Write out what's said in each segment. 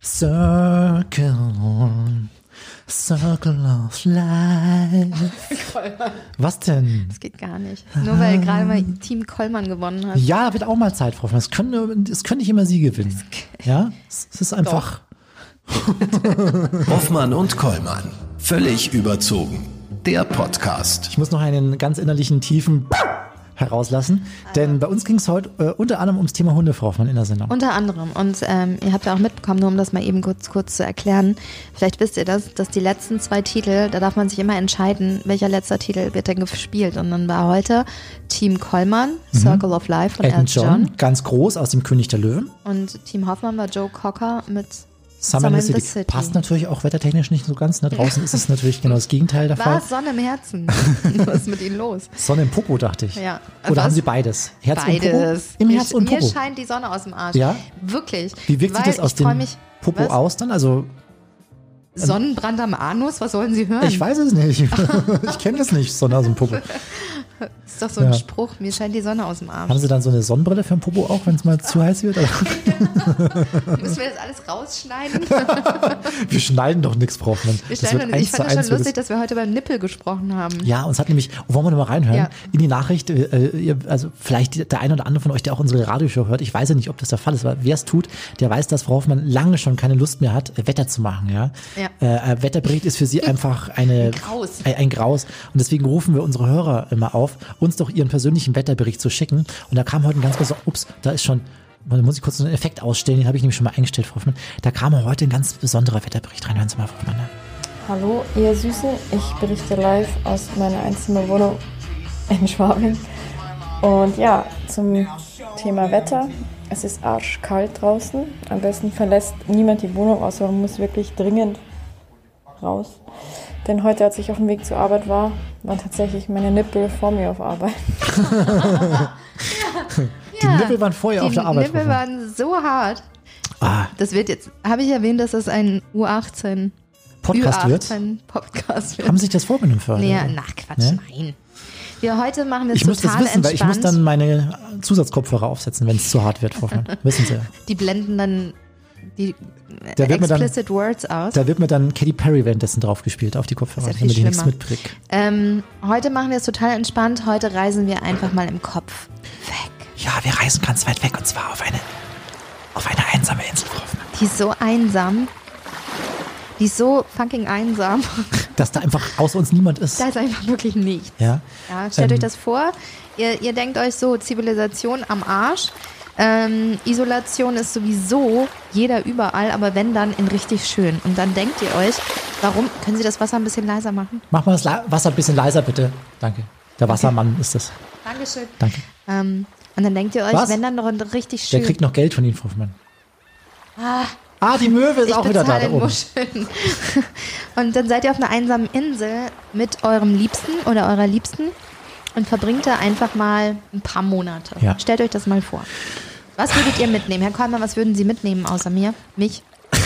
Circle, Circle of Life. Was denn? Das geht gar nicht. Nur weil gerade mal Team Kollmann gewonnen hat. Ja, wird auch mal Zeit, Frau Hoffmann. Es können, es können nicht immer Sie gewinnen. Ja, es es ist einfach. Hoffmann und Kollmann. Völlig überzogen. Der Podcast. Ich muss noch einen ganz innerlichen tiefen herauslassen, denn bei uns ging es heute äh, unter anderem ums Thema Hunde, Frau Hoffmann, in der Sendung. Unter anderem. Und ähm, ihr habt ja auch mitbekommen, nur um das mal eben kurz, kurz zu erklären. Vielleicht wisst ihr das, dass die letzten zwei Titel, da darf man sich immer entscheiden, welcher letzter Titel wird denn gespielt. Und dann war heute Team Kollmann, Circle of Life von Elton John, John. ganz groß aus dem König der Löwen. Und Team Hoffmann war Joe Cocker mit Summer in the City. Passt natürlich auch wettertechnisch nicht so ganz. Ne? Draußen ist es natürlich genau das Gegenteil der Fall. Was? Sonne im Herzen. Was ist mit ihnen los? Sonne im Popo, dachte ich. Ja. Oder Was? haben Sie beides? Herz? Beides. Im mir, Herz und mir Popo. scheint die Sonne aus dem Arsch. Ja? Wirklich. Wie wirkt sich das aus dem mich, Popo Was? aus dann? Also, Sonnenbrand am Anus? Was sollen Sie hören? ich weiß es nicht. ich kenne das nicht, Sonne aus dem Popo. Das ist doch so ein Ja. Spruch. Mir scheint die Sonne aus dem Arsch. Haben Sie dann so eine Sonnenbrille für den Popo auch, wenn es mal zu heiß wird? Müssen wir das alles rausschneiden? Wir schneiden doch nichts, Frau Hoffmann. Wir Das wird ich fand das eins schon lustig, dass wir heute über Nippel gesprochen haben. Ja, uns hat nämlich, wollen wir noch mal reinhören, Ja. in die Nachricht, äh, also vielleicht der eine oder andere von euch, der auch unsere Radioshow hört, ich weiß ja nicht, ob das der Fall ist, aber wer es tut, der weiß, dass Frau Hoffmann lange schon keine Lust mehr hat, äh, Wetter zu machen, ja. Ja. Äh, äh, Wetterbericht ist für sie einfach eine, Ein Graus. Ein Graus. Und deswegen rufen wir unsere Hörer immer auf, uns doch ihren persönlichen Wetterbericht zu schicken. Und da kam heute ein ganz besonderer, ups, da ist schon, muss ich kurz einen Effekt ausstellen, den habe ich nämlich schon mal eingestellt, Frau Hoffmann. Da kam heute ein ganz besonderer Wetterbericht rein, hören Sie mal, Frau Hoffmann. Ne? Hallo, ihr Süßen. Ich berichte live aus meiner Einzimmerwohnung in Schwabing. Und ja, zum Thema Wetter. Es ist arschkalt draußen. Am besten verlässt niemand die Wohnung, außer man muss wirklich dringend raus. Denn heute, als ich auf dem Weg zur Arbeit war, waren tatsächlich meine Nippel vor mir auf Arbeit. Die Nippel waren vorher Die auf der Arbeit. Frau Nippel Hoffmann. waren so hart. Ah, Das wird jetzt, habe ich erwähnt, dass das ein U18 Podcast wird. Ü18 Podcast wird. Haben Sie sich das vorgenommen für heute? nee, nach Quatsch, Ne? nein. Wir heute machen wir es Ich muss das total wissen, weil ich muss entspannt. dann meine Zusatzkopfhörer aufsetzen, wenn es zu hart wird. Wissen Sie. die blenden dann die Da wird mir dann- explicit Words aus. Da wird mir dann Katy Perry währenddessen draufgespielt auf die Kopfhörer, damit ich nichts schlimmer. mitkrieg. Ähm, heute machen wir es total entspannt. Heute reisen wir einfach mal im Kopf weg. Ja, wir reisen ganz weit weg und zwar auf eine, auf eine einsame Insel. Die ist so einsam. Die ist so fucking einsam. Dass da einfach außer uns niemand ist. Da ist einfach wirklich nichts. Ja. Ja, stellt Ähm, euch das vor. Ihr, ihr denkt euch so, Zivilisation am Arsch. Ähm, Isolation ist sowieso jeder überall, aber wenn dann in richtig schön. Und dann denkt ihr euch, warum, können Sie das Wasser ein bisschen leiser machen? Mach mal das La- Wasser ein bisschen leiser, bitte. Danke. Der Wassermann ist das. Dankeschön. Danke. Ähm, und dann denkt ihr euch, Was? wenn dann noch richtig Der schön. kriegt noch Geld von Ihnen, Frau Hoffmann. Ah, die Möwe ist ich auch wieder da, da oben. Und dann seid ihr auf einer einsamen Insel mit eurem Liebsten oder eurer Liebsten und verbringt da einfach mal ein paar Monate. Ja. Stellt euch das mal vor. Was würdet ihr mitnehmen? Herr Kollmann, was würden Sie mitnehmen außer mir? Mich?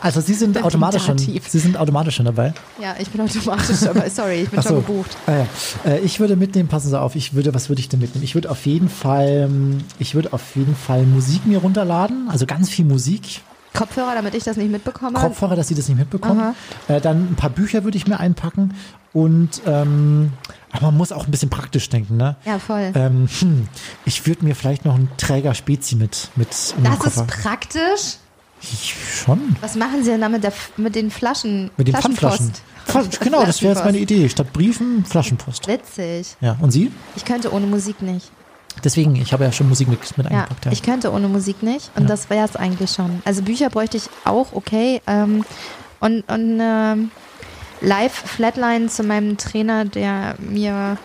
Also Sie sind automatisch schon. Sie sind automatisch schon dabei. Ja, ich bin automatisch dabei. Sorry, ich bin Ach schon so. gebucht. Ah, ja. Äh, Ich würde mitnehmen, passen Sie auf, ich würde, was würde ich denn mitnehmen? Ich würde auf jeden Fall, ähm, ich würde auf jeden Fall Musik mir runterladen, also ganz viel Musik. Kopfhörer, damit ich das nicht mitbekomme. Kopfhörer, dass Sie das nicht mitbekommen. Äh, dann ein paar Bücher würde ich mir einpacken und ähm, aber man muss auch ein bisschen praktisch denken, ne? Ja, voll. Ähm, hm, ich würde mir vielleicht noch einen Träger Spezi mit mit das ist praktisch. Ich, schon. Was machen Sie denn da mit, der, mit den Flaschen? Mit den Pfandflaschen. Flaschenpost. Pfand- Genau, das wäre jetzt meine. Idee. Statt Briefen, Flaschenpost. Witzig. Ja, und Sie? Ich könnte ohne Musik nicht. Deswegen, ich habe ja schon Musik mit, mit Ja, eingepackt. Ja. ich könnte ohne Musik nicht und Ja. das wäre es eigentlich schon. Also Bücher bräuchte ich auch, okay. Ähm, und und ähm, Live-Flatline zu meinem Trainer, der mir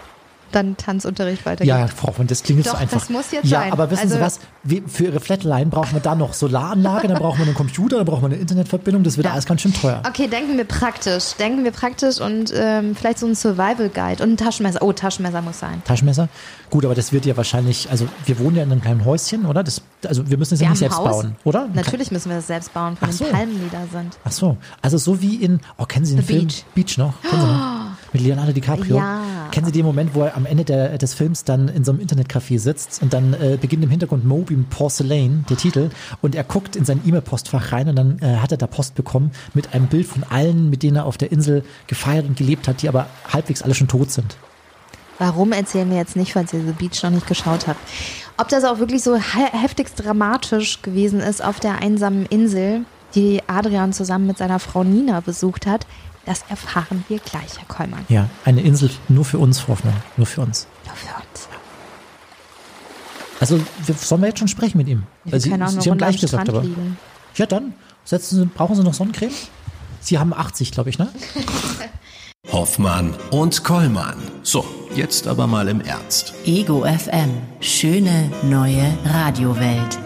dann Tanzunterricht weitergibt. Ja, Frau Hoffmann, das klingt jetzt Doch, so einfach. das muss jetzt ja, sein. aber wissen Sie Also- was? Wir- Für Ihre Flatline brauchen wir dann noch Solaranlage, dann brauchen wir einen Computer, dann brauchen wir eine Internetverbindung. Das wird Ja. alles ganz schön teuer. Okay, denken wir praktisch. Denken wir praktisch und ähm, vielleicht so ein Survival Guide und ein Taschenmesser. Oh, Taschenmesser muss sein. Taschenmesser? Gut, aber das wird ja wahrscheinlich, also wir wohnen ja in einem kleinen Häuschen, oder? Das, also wir müssen es ja nicht selbst Haus. bauen, oder? Natürlich müssen wir das selbst bauen, den so. Palmen, die da sind. Ach so, also so wie in, oh, kennen Sie den The Film? Beach. Beach noch? Kennen Sie noch? Mit Leonardo DiCaprio. Ja. Kennen Sie den Moment, wo er am Ende der, des Films dann in so einem Internetcafé sitzt und dann äh, beginnt im Hintergrund Moby Porcelain, der Titel, und er guckt in sein E-Mail-Postfach rein und dann äh, hat er da Post bekommen mit einem Bild von allen, mit denen er auf der Insel gefeiert und gelebt hat, die aber halbwegs alle schon tot sind. Warum erzählen wir jetzt nicht, falls ihr The Beach noch nicht geschaut habt? Ob das auch wirklich so he heftigst dramatisch gewesen ist auf der einsamen Insel, die Adrian zusammen mit seiner Frau Nina besucht hat, das erfahren wir gleich, Herr Kollmann. Ja, eine Insel nur für uns, Frau Hoffmann, nur für uns. Nur für uns. Also wir, sollen wir jetzt schon sprechen mit ihm? Wir Weil Sie, können auch Sie haben gleich gesagt, aber. liegen. Ja, dann setzen Sie, brauchen Sie noch Sonnencreme? Sie haben 80, glaube ich, ne? Hoffmann und Kollmann. So, jetzt aber mal im Ernst. Ego FM. Schöne neue Radiowelt.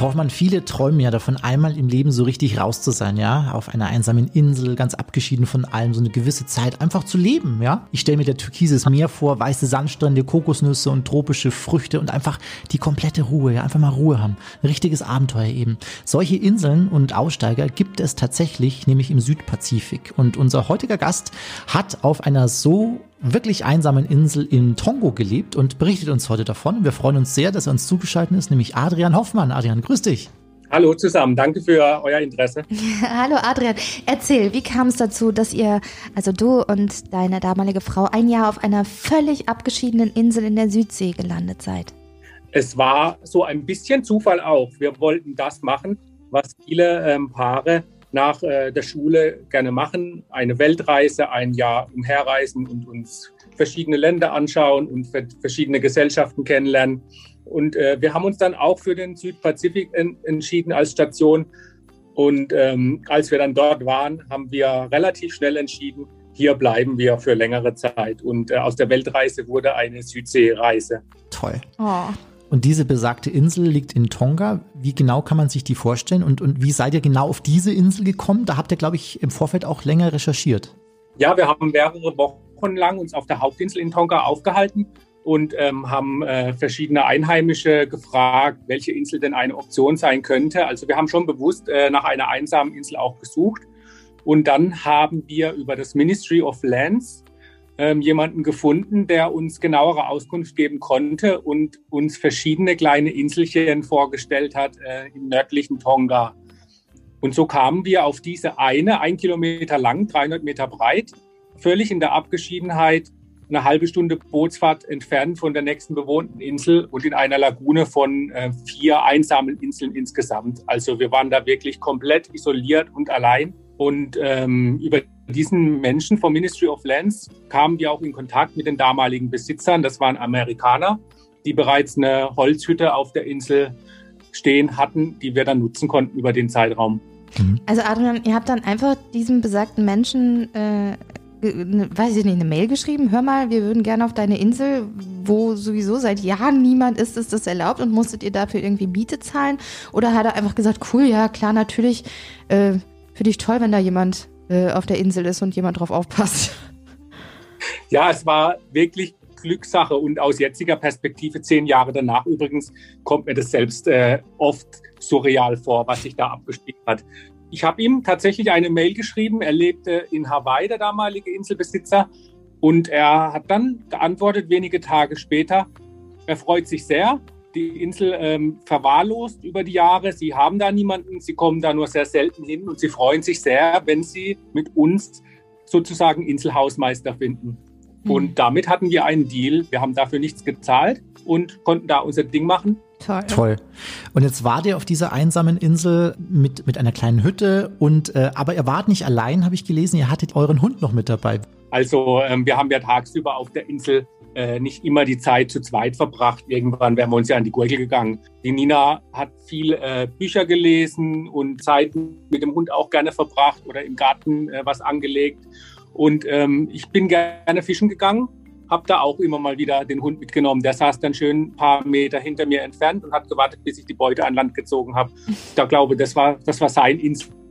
Hoffmann, viele träumen ja davon, einmal im Leben so richtig raus zu sein, ja, auf einer einsamen Insel, ganz abgeschieden von allem, so eine gewisse Zeit einfach zu leben, ja. Ich stelle mir der türkises Meer vor, weiße Sandstrände, Kokosnüsse und tropische Früchte und einfach die komplette Ruhe, ja, einfach mal Ruhe haben. Ein richtiges Abenteuer eben. Solche Inseln und Aussteiger gibt es tatsächlich, nämlich im Südpazifik. Und unser heutiger Gast hat auf einer so wirklich einsamen Insel in Tongo gelebt und berichtet uns heute davon. Wir freuen uns sehr, dass er uns zugeschaltet ist, nämlich Adrian Hoffmann. Adrian, grüß dich. Hallo zusammen, danke für euer Interesse. Hallo Adrian, erzähl, wie kam es dazu, dass ihr, also du und deine damalige Frau, ein Jahr auf einer völlig abgeschiedenen Insel in der Südsee gelandet seid? Es war so ein bisschen Zufall auch. Wir wollten das machen, was viele ähm, Paare nach äh, der Schule gerne machen. Eine Weltreise, ein Jahr umherreisen und uns verschiedene Länder anschauen und ver verschiedene Gesellschaften kennenlernen. Und äh, wir haben uns dann auch für den Südpazifik en entschieden als Station. Und ähm, als wir dann dort waren, haben wir relativ schnell entschieden, hier bleiben wir für längere Zeit. Und äh, aus der Weltreise wurde eine Südseereise. Toll. Oh. Und diese besagte Insel liegt in Tonga. Wie genau kann man sich die vorstellen? Und, und wie seid ihr genau auf diese Insel gekommen? Da habt ihr, glaube ich, im Vorfeld auch länger recherchiert. Ja, wir haben mehrere Wochen lang uns auf der Hauptinsel in Tonga aufgehalten und ähm, haben äh, verschiedene Einheimische gefragt, welche Insel denn eine Option sein könnte. Also wir haben schon bewusst äh, nach einer einsamen Insel auch gesucht. Und dann haben wir über das Ministry of Lands ähm, jemanden gefunden, der uns genauere Auskunft geben konnte und uns verschiedene kleine Inselchen vorgestellt hat äh, im nördlichen Tonga. Und so kamen wir auf diese eine, ein Kilometer lang, 300 Meter breit, völlig in der Abgeschiedenheit, eine halbe Stunde Bootsfahrt entfernt von der nächsten bewohnten Insel und in einer Lagune von äh, vier einsamen Inseln insgesamt. Also wir waren da wirklich komplett isoliert und allein. Und ähm, über diesen Menschen vom Ministry of Lands kamen wir auch in Kontakt mit den damaligen Besitzern. Das waren Amerikaner, die bereits eine Holzhütte auf der Insel stehen hatten, die wir dann nutzen konnten über den Zeitraum. Also Adrian, ihr habt dann einfach diesem besagten Menschen, äh, ne, weiß ich nicht, eine Mail geschrieben, hör mal, wir würden gerne auf deine Insel, wo sowieso seit Jahren niemand ist, ist das erlaubt und musstet ihr dafür irgendwie Miete zahlen? Oder hat er einfach gesagt, cool, ja klar, natürlich, äh, finde ich toll, wenn da jemand äh, auf der Insel ist und jemand drauf aufpasst. Ja, es war wirklich Glückssache und aus jetziger Perspektive, zehn Jahre danach übrigens, kommt mir das selbst äh, oft surreal vor, was sich da abgespielt hat. Ich habe ihm tatsächlich eine Mail geschrieben. Er lebte in Hawaii, der damalige Inselbesitzer. Und er hat dann geantwortet, wenige Tage später, er freut sich sehr. Die Insel ähm, verwahrlost über die Jahre. Sie haben da niemanden, sie kommen da nur sehr selten hin und sie freuen sich sehr, wenn sie mit uns sozusagen Inselhausmeister finden. Und damit hatten wir einen Deal. Wir haben dafür nichts gezahlt und konnten da unser Ding machen. Toll. Toll. Und jetzt wart ihr auf dieser einsamen Insel mit, mit einer kleinen Hütte und äh, aber ihr wart nicht allein, habe ich gelesen. Ihr hattet euren Hund noch mit dabei. Also ähm, wir haben ja tagsüber auf der Insel äh, nicht immer die Zeit zu zweit verbracht. Irgendwann wären wir uns ja an die Gurgel gegangen. Die Nina hat viel äh, Bücher gelesen und Zeit mit dem Hund auch gerne verbracht oder im Garten äh, was angelegt. Und ähm, ich bin gerne fischen gegangen, habe da auch immer mal wieder den Hund mitgenommen. Der saß dann schön ein paar Meter hinter mir entfernt und hat gewartet, bis ich die Beute an Land gezogen habe. Da glaube, das war, das war sein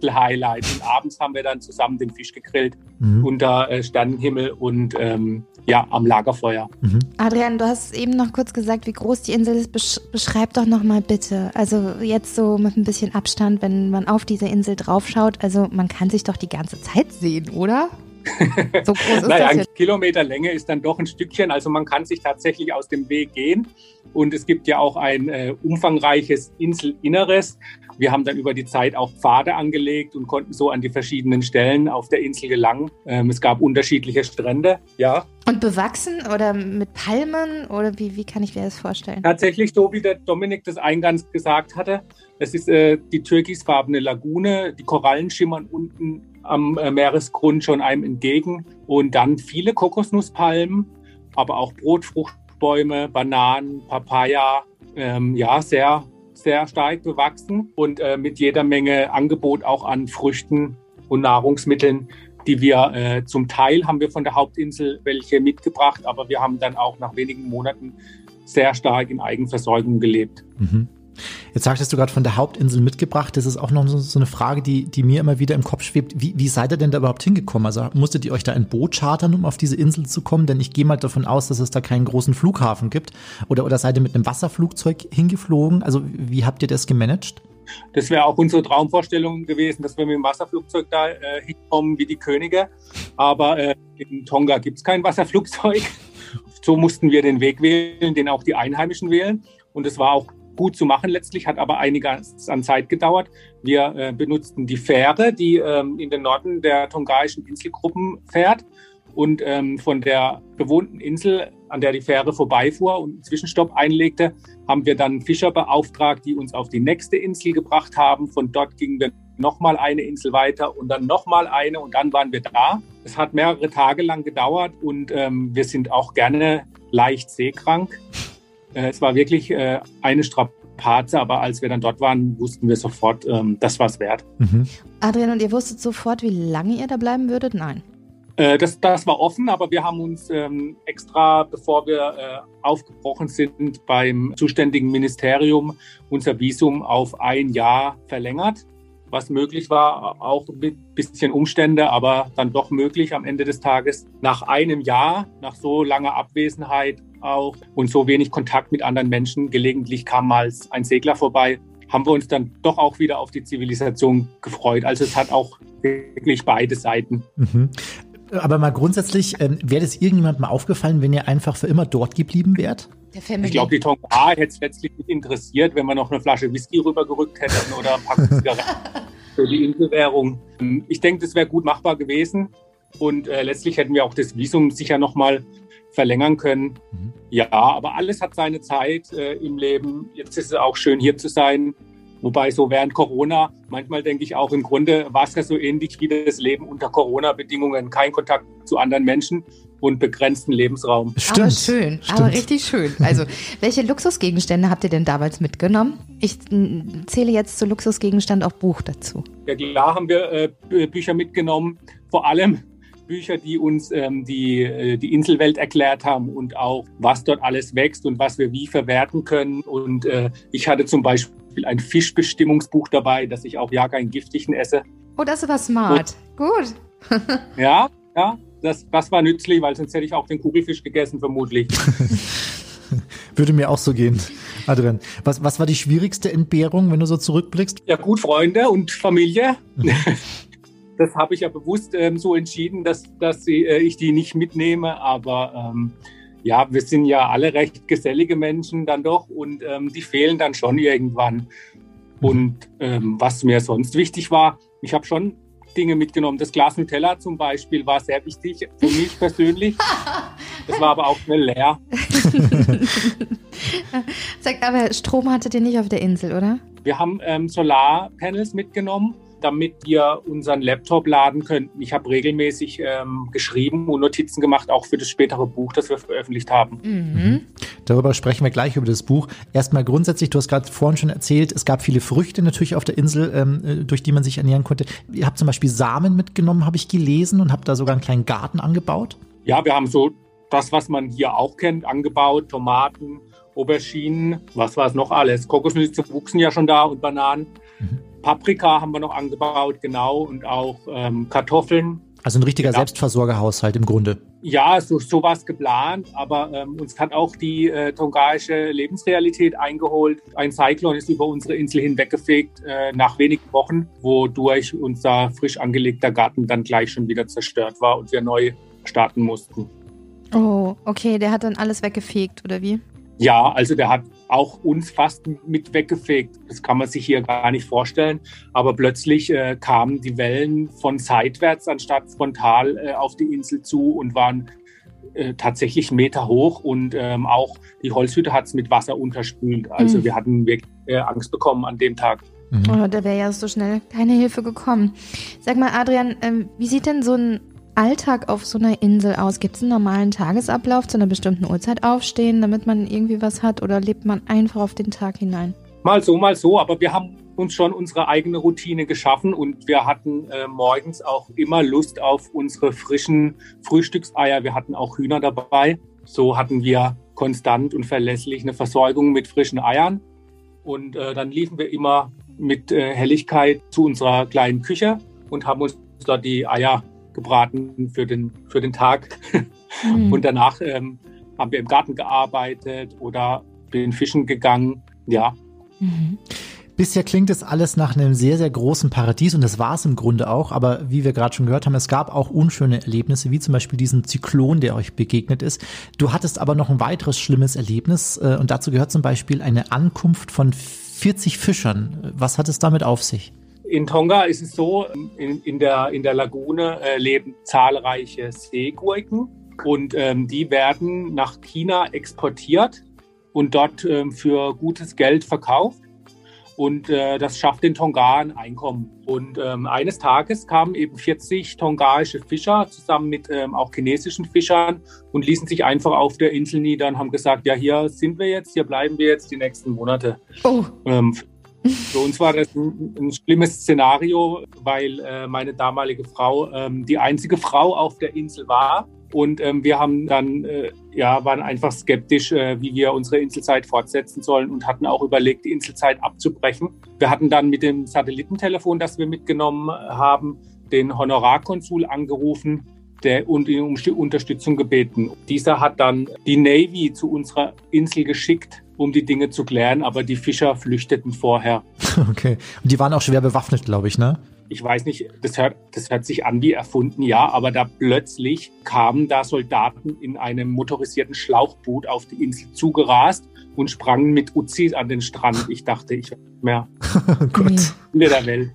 Insel-Highlight. Und abends haben wir dann zusammen den Fisch gegrillt Mhm. unter äh, Sternenhimmel und ähm, ja, am Lagerfeuer. Mhm. Adrian, du hast eben noch kurz gesagt, wie groß die Insel ist. Besch beschreib doch noch mal bitte. Also jetzt so mit ein bisschen Abstand, wenn man auf diese Insel draufschaut. Also man kann sich doch die ganze Zeit sehen, oder? So groß ist naja, das ein jetzt. Kilometer Länge ist dann doch ein Stückchen. Also man kann sich tatsächlich aus dem Weg gehen. Und es gibt ja auch ein äh, umfangreiches Inselinneres. Wir haben dann über die Zeit auch Pfade angelegt und konnten so an die verschiedenen Stellen auf der Insel gelangen. Ähm, es gab unterschiedliche Strände. Ja, Und bewachsen oder mit Palmen oder wie, wie kann ich mir das vorstellen? Tatsächlich, so wie der Dominik das eingangs gesagt hatte, es ist äh, die türkisfarbene Lagune, die Korallen schimmern unten am äh, Meeresgrund schon einem entgegen und dann viele Kokosnusspalmen, aber auch Brotfruchtbäume, Bananen, Papaya, ähm, ja, sehr, sehr stark bewachsen und äh, mit jeder Menge Angebot auch an Früchten und Nahrungsmitteln, die wir äh, zum Teil haben wir von der Hauptinsel welche mitgebracht, aber wir haben dann auch nach wenigen Monaten sehr stark in Eigenversorgung gelebt. Mhm. Jetzt sagtest du gerade von der Hauptinsel mitgebracht. Das ist auch noch so, so eine Frage, die, die mir immer wieder im Kopf schwebt. Wie, wie seid ihr denn da überhaupt hingekommen? Also musstet ihr euch da ein Boot chartern, um auf diese Insel zu kommen? Denn ich gehe mal davon aus, dass es da keinen großen Flughafen gibt. Oder, oder seid ihr mit einem Wasserflugzeug hingeflogen? Also wie habt ihr das gemanagt? Das wäre auch unsere Traumvorstellung gewesen, dass wir mit dem Wasserflugzeug da äh, hinkommen wie die Könige. Aber äh, in Tonga gibt es kein Wasserflugzeug. So mussten wir den Weg wählen, den auch die Einheimischen wählen. Und es war auch gut zu machen letztlich, hat aber einiges an Zeit gedauert. Wir äh, benutzten die Fähre, die ähm, in den Norden der tongaischen Inselgruppen fährt und ähm, von der bewohnten Insel, an der die Fähre vorbeifuhr und einen Zwischenstopp einlegte, haben wir dann Fischer beauftragt, die uns auf die nächste Insel gebracht haben. Von dort gingen wir nochmal eine Insel weiter und dann nochmal eine und dann waren wir da. Es hat mehrere Tage lang gedauert und ähm, wir sind auch gerne leicht seekrank. Äh, es war wirklich äh, eine Strapaze, aber als wir dann dort waren, wussten wir sofort, ähm, das war es wert. Mhm. Adrian, und ihr wusstet sofort, wie lange ihr da bleiben würdet? Nein. Äh, das, das war offen, aber wir haben uns ähm, extra, bevor wir äh, aufgebrochen sind, beim zuständigen Ministerium unser Visum auf ein Jahr verlängert, was möglich war, auch mit bisschen Umstände, aber dann doch möglich am Ende des Tages. Nach einem Jahr, nach so langer Abwesenheit auch und so wenig Kontakt mit anderen Menschen, gelegentlich kam mal ein Segler vorbei, haben wir uns dann doch auch wieder auf die Zivilisation gefreut. Also es hat auch wirklich beide Seiten. Mhm. Aber mal grundsätzlich, ähm, wäre das irgendjemandem aufgefallen, wenn ihr einfach für immer dort geblieben wärt? Der Family. Ich glaube, die Tonga hätte es letztlich nicht interessiert, wenn wir noch eine Flasche Whisky rübergerückt hätten oder ein Pack Zigaretten für die Inselwährung. Ich denke, das wäre gut machbar gewesen. Und äh, letztlich hätten wir auch das Visum sicher nochmal verlängern können. Mhm. Ja, aber alles hat seine Zeit äh, im Leben. Jetzt ist es auch schön, hier zu sein. Wobei so während Corona, manchmal denke ich auch, im Grunde war es ja so ähnlich wie das Leben unter Corona-Bedingungen. Kein Kontakt zu anderen Menschen und begrenzten Lebensraum. Stimmt. Aber schön, Stimmt. aber richtig schön. Also, welche Luxusgegenstände habt ihr denn damals mitgenommen? Ich zähle jetzt zu Luxusgegenstand auch Buch dazu. Ja, klar haben wir äh, Bü- Bücher mitgenommen, vor allem Bücher, die uns ähm, die, äh, die Inselwelt erklärt haben und auch, was dort alles wächst und was wir wie verwerten können. Und äh, ich hatte zum Beispiel ein Fischbestimmungsbuch dabei, dass ich auch ja keinen giftigen esse. Oh, das war smart. Gut. Ja, ja, das, das war nützlich, weil sonst hätte ich auch den Kugelfisch gegessen, vermutlich. Würde mir auch so gehen. Adrian, was, was war die schwierigste Entbehrung, wenn du so zurückblickst? Ja, gut, Freunde und Familie. Das habe ich ja bewusst ähm, so entschieden, dass, dass sie, äh, ich die nicht mitnehme. Aber ähm, ja, wir sind ja alle recht gesellige Menschen dann doch und ähm, die fehlen dann schon irgendwann. Und ähm, was mir sonst wichtig war, ich habe schon Dinge mitgenommen. Das Glas Nutella zum Beispiel war sehr wichtig für mich persönlich. Das war aber auch schnell leer. Sag, aber Strom hattet ihr nicht auf der Insel, oder? Wir haben ähm, Solarpanels mitgenommen, damit wir unseren Laptop laden könnten. Ich habe regelmäßig ähm, geschrieben und Notizen gemacht, auch für das spätere Buch, das wir veröffentlicht haben. Mhm. Darüber sprechen wir gleich über das Buch. Erstmal grundsätzlich, du hast gerade vorhin schon erzählt, es gab viele Früchte natürlich auf der Insel, ähm, äh, durch die man sich ernähren konnte. Ihr habt zum Beispiel Samen mitgenommen, habe ich gelesen, und habt da sogar einen kleinen Garten angebaut. Ja, wir haben so das, was man hier auch kennt, angebaut. Tomaten, Auberginen, was war es noch alles? Kokosnüsse wuchsen ja schon da und Bananen. Mhm. Paprika haben wir noch angebaut, genau, und auch ähm, Kartoffeln. Also ein richtiger Genau. Selbstversorgerhaushalt im Grunde. Ja, so, so war es geplant, aber ähm, uns hat auch die äh, tongaische Lebensrealität eingeholt. Ein Cyclon ist über unsere Insel hinweggefegt äh, nach wenigen Wochen, wodurch unser frisch angelegter Garten dann gleich schon wieder zerstört war und wir neu starten mussten. Oh, okay, der hat dann alles weggefegt, oder wie? Ja, also der hat auch uns fast mit weggefegt. Das kann man sich hier gar nicht vorstellen. Aber plötzlich äh, kamen die Wellen von seitwärts anstatt frontal äh, auf die Insel zu und waren äh, tatsächlich Meter hoch. Und ähm, auch die Holzhütte hat es mit Wasser unterspült. Also Mhm. wir hatten wirklich äh, Angst bekommen an dem Tag. Mhm. Oh, da wäre ja so schnell keine Hilfe gekommen. Sag mal, Adrian, ähm, wie sieht denn so ein Alltag auf so einer Insel aus? Gibt es einen normalen Tagesablauf zu einer bestimmten Uhrzeit aufstehen, damit man irgendwie was hat? Oder lebt man einfach auf den Tag hinein? Mal so, mal so, aber wir haben uns schon unsere eigene Routine geschaffen und wir hatten äh, morgens auch immer Lust auf unsere frischen Frühstückseier. Wir hatten auch Hühner dabei. So hatten wir konstant und verlässlich eine Versorgung mit frischen Eiern. Und äh, dann liefen wir immer mit äh, Helligkeit zu unserer kleinen Küche und haben uns dort die Eier gebraten für den, für den Tag. Hm. Und danach ähm, haben wir im Garten gearbeitet oder bin fischen gegangen. Ja, Mhm. Bisher klingt es alles nach einem sehr, sehr großen Paradies und das war es im Grunde auch. Aber wie wir gerade schon gehört haben, es gab auch unschöne Erlebnisse, wie zum Beispiel diesen Zyklon, der euch begegnet ist. Du hattest aber noch ein weiteres schlimmes Erlebnis äh, und dazu gehört zum Beispiel eine Ankunft von 40 Fischern. Was hat es damit auf sich? In Tonga ist es so, in, in, der, in der Lagune äh, leben zahlreiche Seegurken und ähm, die werden nach China exportiert und dort ähm, für gutes Geld verkauft. Und äh, das schafft den Tonga ein Einkommen. Und ähm, eines Tages kamen eben 40 tongaische Fischer zusammen mit ähm, auch chinesischen Fischern und ließen sich einfach auf der Insel nieder und haben gesagt, ja, hier sind wir jetzt, hier bleiben wir jetzt die nächsten Monate. Oh, Ähm, für uns war das ein, ein schlimmes Szenario, weil äh, meine damalige Frau ähm, die einzige Frau auf der Insel war. Und ähm, wir haben dann, äh, ja, waren einfach skeptisch, äh, wie wir unsere Inselzeit fortsetzen sollen und hatten auch überlegt, die Inselzeit abzubrechen. Wir hatten dann mit dem Satellitentelefon, das wir mitgenommen haben, den Honorarkonsul angerufen der, und ihn um Unterstützung gebeten. Dieser hat dann die Navy zu unserer Insel geschickt, um die Dinge zu klären, aber die Fischer flüchteten vorher. Okay. Und die waren auch schwer bewaffnet, glaube ich, ne? Ich weiß nicht, das hört, das hört sich an wie erfunden, ja, aber da plötzlich kamen da Soldaten in einem motorisierten Schlauchboot auf die Insel zugerast und sprangen mit Uzis an den Strand. Ich dachte, ich mehr Oh Gott. Nee. Ende der Welt.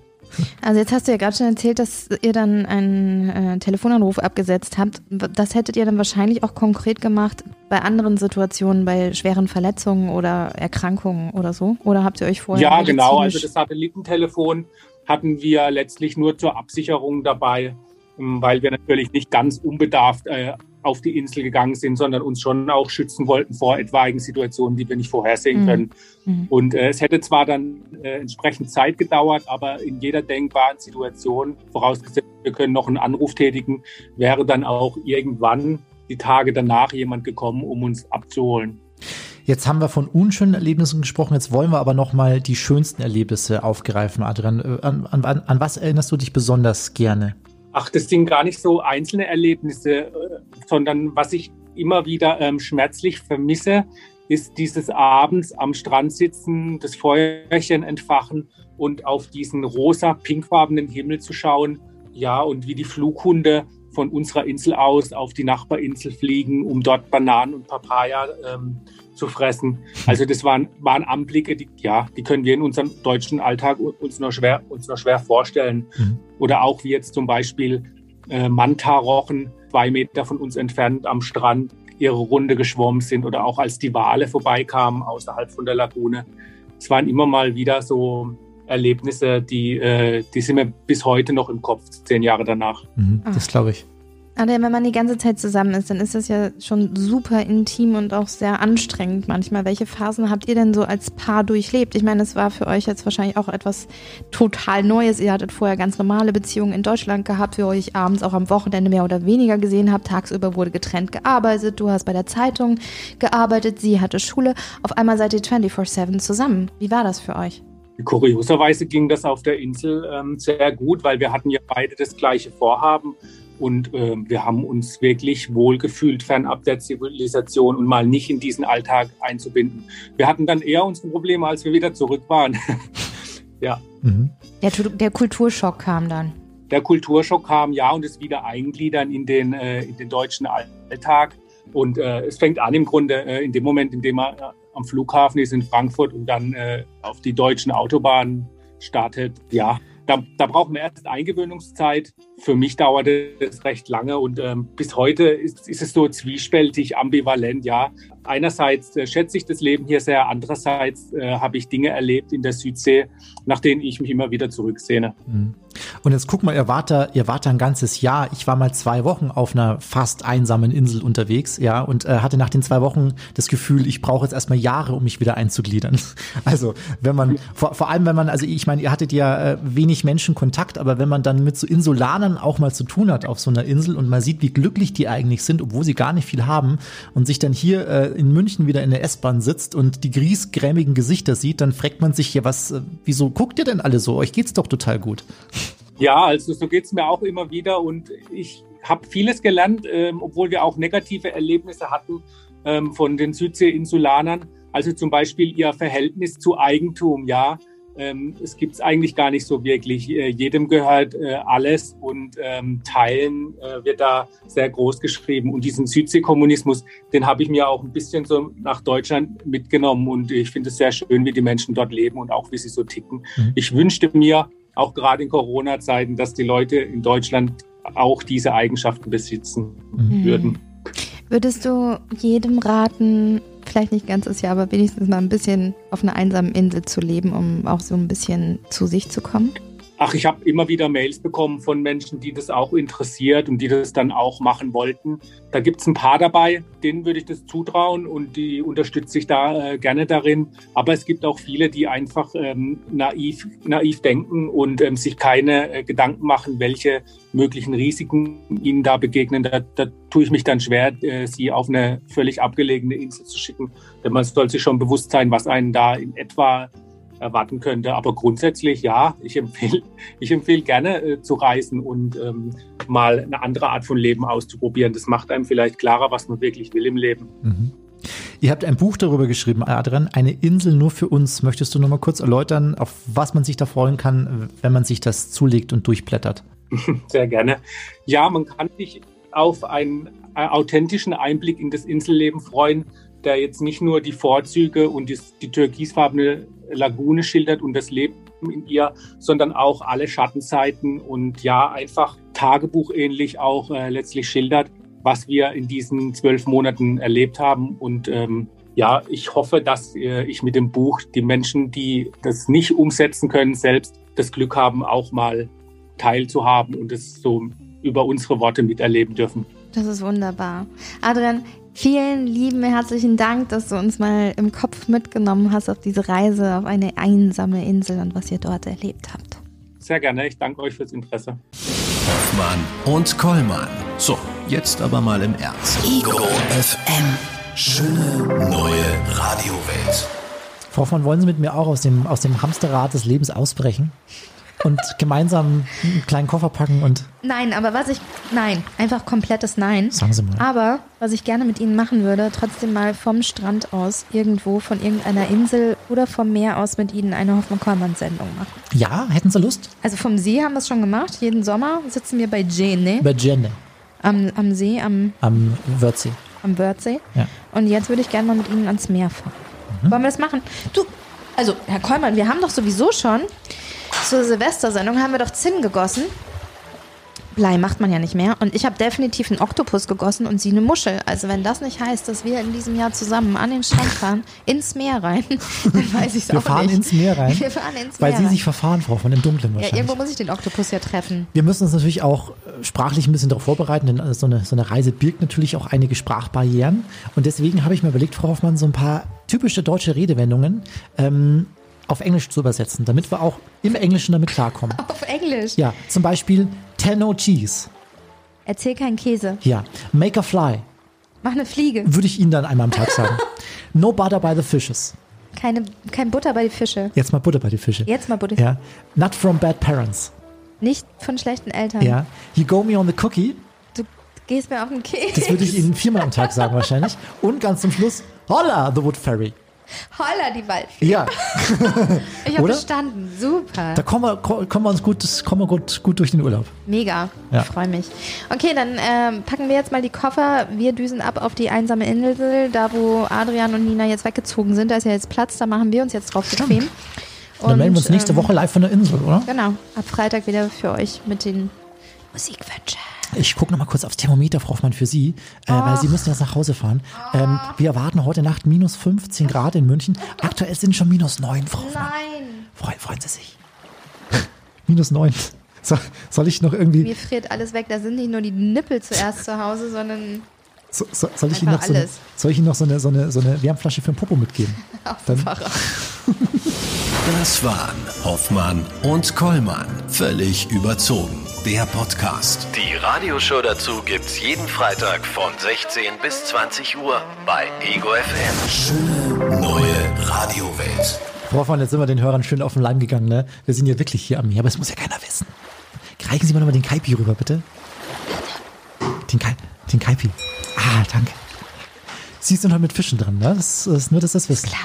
Also jetzt hast du ja gerade schon erzählt, dass ihr dann einen äh, Telefonanruf abgesetzt habt. Das hättet ihr dann wahrscheinlich auch konkret gemacht bei anderen Situationen, bei schweren Verletzungen oder Erkrankungen oder so? Oder habt ihr euch vorher Ja, genau. Also das Satellitentelefon hatten wir letztlich nur zur Absicherung dabei, ähm, weil wir natürlich nicht ganz unbedarft äh, auf die Insel gegangen sind, sondern uns schon auch schützen wollten vor etwaigen Situationen, die wir nicht vorhersehen Mhm. können. Mhm. Und äh, es hätte zwar dann äh, entsprechend Zeit gedauert, aber in jeder denkbaren Situation, vorausgesetzt, wir können noch einen Anruf tätigen, wäre dann auch irgendwann die Tage danach jemand gekommen, um uns abzuholen. Jetzt haben wir von unschönen Erlebnissen gesprochen, jetzt wollen wir aber noch mal die schönsten Erlebnisse aufgreifen, Adrian. Äh, An, an, an was erinnerst du dich besonders gerne? Ach, das sind gar nicht so einzelne Erlebnisse, äh, sondern was ich immer wieder ähm, schmerzlich vermisse, ist dieses abends am Strand sitzen, das Feuerchen entfachen und auf diesen rosa, pinkfarbenen Himmel zu schauen. Ja, und wie die Flughunde von unserer Insel aus auf die Nachbarinsel fliegen, um dort Bananen und Papaya ähm, zu fressen. Also das waren, waren Anblicke, die, ja, die können wir in unserem deutschen Alltag uns nur schwer, uns nur schwer vorstellen. Mhm. Oder auch wie jetzt zum Beispiel äh, Manta-Rochen, zwei Meter von uns entfernt am Strand, ihre Runde geschwommen sind oder auch als die Wale vorbeikamen außerhalb von der Lagune. Es waren immer mal wieder so Erlebnisse, die, äh, die sind mir bis heute noch im Kopf, zehn Jahre danach. Mhm, Ah. das glaube ich. Aber wenn man die ganze Zeit zusammen ist, dann ist das ja schon super intim und auch sehr anstrengend manchmal. Welche Phasen habt ihr denn so als Paar durchlebt? Ich meine, es war für euch jetzt wahrscheinlich auch etwas total Neues. Ihr hattet vorher ganz normale Beziehungen in Deutschland gehabt, für euch abends auch am Wochenende mehr oder weniger gesehen habt. Tagsüber wurde getrennt gearbeitet. Du hast bei der Zeitung gearbeitet, sie hatte Schule. Auf einmal seid ihr 24-7 zusammen. Wie war das für euch? Kurioserweise ging das auf der Insel ähm, sehr gut, weil wir hatten ja beide das gleiche Vorhaben und äh, wir haben uns wirklich wohlgefühlt fernab der Zivilisation und mal nicht in diesen Alltag einzubinden. Wir hatten dann eher unsere Probleme, als wir wieder zurück waren. ja. Mhm. Der, der, Kulturschock kam dann. Der Kulturschock kam, ja, und es wieder eingliedern in den, äh, in den deutschen Alltag. Und äh, es fängt an im Grunde äh, in dem Moment, in dem man äh, am Flughafen ist in Frankfurt und dann äh, auf die deutschen Autobahnen startet. Ja, da, da braucht man erst Eingewöhnungszeit. Für mich dauerte es recht lange und ähm, bis heute ist, ist, es so zwiespältig, ambivalent. Ja, einerseits äh, schätze ich das Leben hier sehr, andererseits äh, habe ich Dinge erlebt in der Südsee, nach denen ich mich immer wieder zurücksehne. Mhm. Und jetzt guck mal, ihr wart da, ihr wart da ein ganzes Jahr. Ich war mal zwei Wochen auf einer fast einsamen Insel unterwegs, ja, und äh, hatte nach den zwei Wochen das Gefühl, ich brauche jetzt erstmal Jahre, um mich wieder einzugliedern. Also, wenn man, vor, vor allem, wenn man, also ich meine, ihr hattet ja äh, wenig Menschenkontakt, aber wenn man dann mit so Insulanern auch mal zu tun hat auf so einer Insel und mal sieht, wie glücklich die eigentlich sind, obwohl sie gar nicht viel haben und sich dann hier äh, in München wieder in der S-Bahn sitzt und die griesgrämigen Gesichter sieht, dann fragt man sich ja, was, äh, wieso guckt ihr denn alle so? Euch geht's doch total gut. Ja, also so geht es mir auch immer wieder und ich habe vieles gelernt, ähm, obwohl wir auch negative Erlebnisse hatten ähm, von den Südsee-Insulanern. Also zum Beispiel ihr Verhältnis zu Eigentum, ja. Ähm, es gibt es eigentlich gar nicht so wirklich. Äh, jedem gehört äh, alles und ähm, Teilen äh, wird da sehr groß geschrieben. Und diesen Südsee-Kommunismus, den habe ich mir auch ein bisschen so nach Deutschland mitgenommen. Und ich finde es sehr schön, wie die Menschen dort leben und auch wie sie so ticken. Mhm. Ich wünschte mir, auch gerade in Corona-Zeiten, dass die Leute in Deutschland auch diese Eigenschaften besitzen mhm. würden. Würdest du jedem raten, vielleicht nicht ganzes Jahr, aber wenigstens mal ein bisschen auf einer einsamen Insel zu leben, um auch so ein bisschen zu sich zu kommen? Ach, ich habe immer wieder Mails bekommen von Menschen, die das auch interessiert und die das dann auch machen wollten. Da gibt es ein paar dabei, denen würde ich das zutrauen und die unterstütze ich da äh, gerne darin. Aber es gibt auch viele, die einfach ähm, naiv, naiv denken und ähm, sich keine äh, Gedanken machen, welche möglichen Risiken ihnen da begegnen. Da, da tue ich mich dann schwer, äh, sie auf eine völlig abgelegene Insel zu schicken. Denn man soll sich schon bewusst sein, was einen da in etwa erwarten könnte. Aber grundsätzlich ja, ich empfehle, ich empfehle gerne äh, zu reisen und ähm, mal eine andere Art von Leben auszuprobieren. Das macht einem vielleicht klarer, was man wirklich will im Leben. Mhm. Ihr habt ein Buch darüber geschrieben, Adrian, eine Insel nur für uns. Möchtest du noch mal kurz erläutern, auf was man sich da freuen kann, wenn man sich das zulegt und durchblättert? Sehr gerne. Ja, man kann sich auf einen äh, authentischen Einblick in das Inselleben freuen, der jetzt nicht nur die Vorzüge und die, die türkisfarbene Lagune schildert und das Leben in ihr, sondern auch alle Schattenseiten und ja, einfach tagebuchähnlich auch äh, letztlich schildert, was wir in diesen zwölf Monaten erlebt haben. Und ähm, ja, ich hoffe, dass äh, ich mit dem Buch die Menschen, die das nicht umsetzen können, selbst das Glück haben, auch mal teilzuhaben und es so über unsere Worte miterleben dürfen. Das ist wunderbar. Adrian, Vielen lieben herzlichen Dank, dass du uns mal im Kopf mitgenommen hast auf diese Reise auf eine einsame Insel und was ihr dort erlebt habt. Sehr gerne, ich danke euch fürs Interesse. Hoffmann und Kollmann. So, jetzt aber mal im Ernst. Ego FM. Schöne neue Radiowelt. Frau von, wollen Sie mit mir auch aus dem, aus dem Hamsterrad des Lebens ausbrechen? Und gemeinsam einen kleinen Koffer packen und. Nein, aber was ich. Nein, einfach komplettes Nein. Sagen Sie mal. Aber was ich gerne mit Ihnen machen würde, trotzdem mal vom Strand aus irgendwo von irgendeiner Insel oder vom Meer aus mit Ihnen eine Hoffmann-Kollmann-Sendung machen. Ja, hätten Sie Lust? Also vom See haben wir es schon gemacht. Jeden Sommer sitzen wir bei Jene. Bei Jene. Am, am See, am. Am Wörthsee. Am Wörthsee. Ja. Und jetzt würde ich gerne mal mit Ihnen ans Meer fahren. Mhm. Wollen wir das machen? Du, also, Herr Kollmann, wir haben doch sowieso schon zur Silvestersendung haben wir doch Zinn gegossen. Blei macht man ja nicht mehr. Und ich habe definitiv einen Oktopus gegossen und sie eine Muschel. Also wenn das nicht heißt, dass wir in diesem Jahr zusammen an den Strand fahren, ins Meer rein, dann weiß ich es auch nicht. Wir fahren ins Meer rein. Wir fahren ins Weil Meer Sie sich verfahren, Frau, von dem Dunklen wahrscheinlich. Ja, irgendwo muss ich den Oktopus ja treffen. Wir müssen uns natürlich auch äh, sprachlich ein bisschen darauf vorbereiten, denn so eine, so eine Reise birgt natürlich auch einige Sprachbarrieren. Und deswegen habe ich mir überlegt, Frau Hoffmann, so ein paar typische deutsche Redewendungen, ähm, auf Englisch zu übersetzen, damit wir auch im Englischen damit klarkommen. Auf Englisch? Ja, zum Beispiel Tenno Cheese. Erzähl keinen Käse. Ja, Make a Fly. Mach eine Fliege. Würde ich Ihnen dann einmal am Tag sagen. no butter by the fishes. Keine, kein Butter bei die Fische. Jetzt mal Butter bei die Fische. Jetzt mal Butter. Ja. Not from bad parents. Nicht von schlechten Eltern. Ja. You go me on the cookie. gehst mir auf den Keks. Das würde ich Ihnen viermal am Tag sagen wahrscheinlich. Und ganz zum Schluss, holla, The Wood Fairy. Holla, die Waldfee. Ja, Ich habe bestanden. Super. da kommen wir, ko- kommen wir uns gut, kommen wir gut, gut durch den Urlaub. Mega. Ja. Ich freue mich. Okay, dann ähm, packen wir jetzt mal die Koffer. Wir düsen ab auf die einsame Insel, da wo Adrian und Nina jetzt weggezogen sind. Da ist ja jetzt Platz, da machen wir uns jetzt drauf bequem. Und dann melden wir uns nächste ähm, Woche live von der Insel, oder? Genau, ab Freitag wieder für euch mit den Musikwünschen. Ich gucke nochmal kurz aufs Thermometer, Frau Hoffmann, für Sie, äh, weil Sie müssen jetzt nach Hause fahren. Ähm, wir erwarten heute Nacht minus 15 Grad in München. Aktuell sind schon minus 9, Frau Hoffmann. Nein. Freuen, freuen Sie sich. minus 9. So, soll ich noch irgendwie, Mir friert alles weg. Da sind nicht nur die Nippel zuerst zu Hause, sondern so, so, soll ich Ihnen noch so eine, alles. soll ich Ihnen noch so eine, so eine, so eine Wärmflasche für den Popo mitgeben? auf Dann-. Das waren Hoffmann und Kollmann. Völlig überzogen. Der Podcast. Die Radioshow dazu gibt's jeden Freitag von 16 bis 20 Uhr bei Ego FM. Schöne neue Radiowelt. Frau Hoffmann, jetzt sind wir den Hörern schön auf den Leim gegangen, ne? Wir sind ja wirklich hier am Meer, aber das muss ja keiner wissen. Reichen Sie mir nochmal den Kaipi rüber, bitte. Den, Kai, den Kaipi. Ah, danke. Sie sind heute mit Fischen dran, ne? Das ist nur, dass das wissen. Klar.